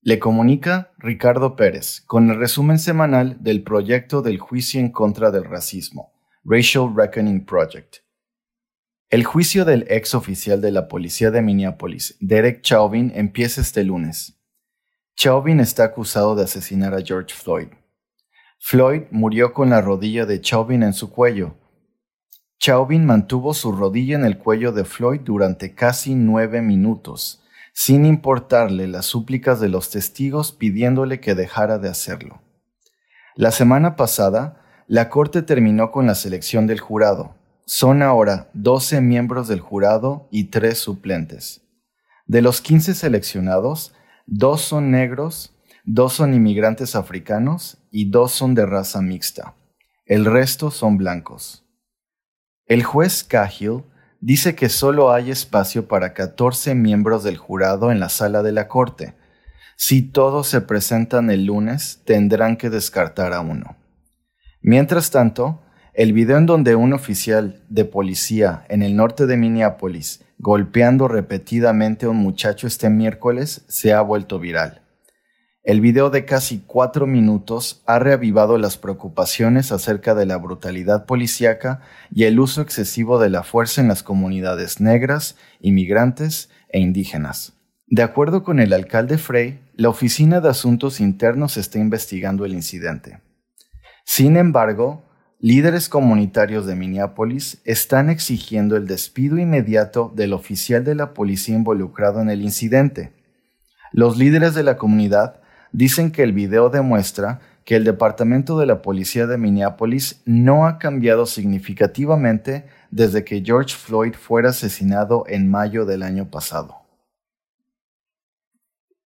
Le comunica Ricardo Pérez con el resumen semanal del proyecto del juicio en contra del racismo, Racial Reckoning Project. El juicio del ex oficial de la policía de Minneapolis, Derek Chauvin, empieza este lunes. Chauvin está acusado de asesinar a George Floyd. Floyd murió con la rodilla de Chauvin en su cuello. Chauvin mantuvo su rodilla en el cuello de Floyd durante casi nueve minutos sin importarle las súplicas de los testigos pidiéndole que dejara de hacerlo. La semana pasada, la Corte terminó con la selección del jurado. Son ahora 12 miembros del jurado y 3 suplentes. De los 15 seleccionados, dos son negros, dos son inmigrantes africanos y dos son de raza mixta. El resto son blancos. El juez Cahill dice que solo hay espacio para 14 miembros del jurado en la sala de la corte. Si todos se presentan el lunes, tendrán que descartar a uno. Mientras tanto, el video en donde un oficial de policía en el norte de Minneapolis golpeando repetidamente a un muchacho este miércoles se ha vuelto viral. El video de casi cuatro minutos ha reavivado las preocupaciones acerca de la brutalidad policíaca y el uso excesivo de la fuerza en las comunidades negras, inmigrantes e indígenas. De acuerdo con el alcalde Frey, la Oficina de Asuntos Internos está investigando el incidente. Sin embargo, líderes comunitarios de Minneapolis están exigiendo el despido inmediato del oficial de la policía involucrado en el incidente. Los líderes de la comunidad dicen que el video demuestra que el Departamento de la Policía de Minneapolis no ha cambiado significativamente desde que George Floyd fuera asesinado en mayo del año pasado.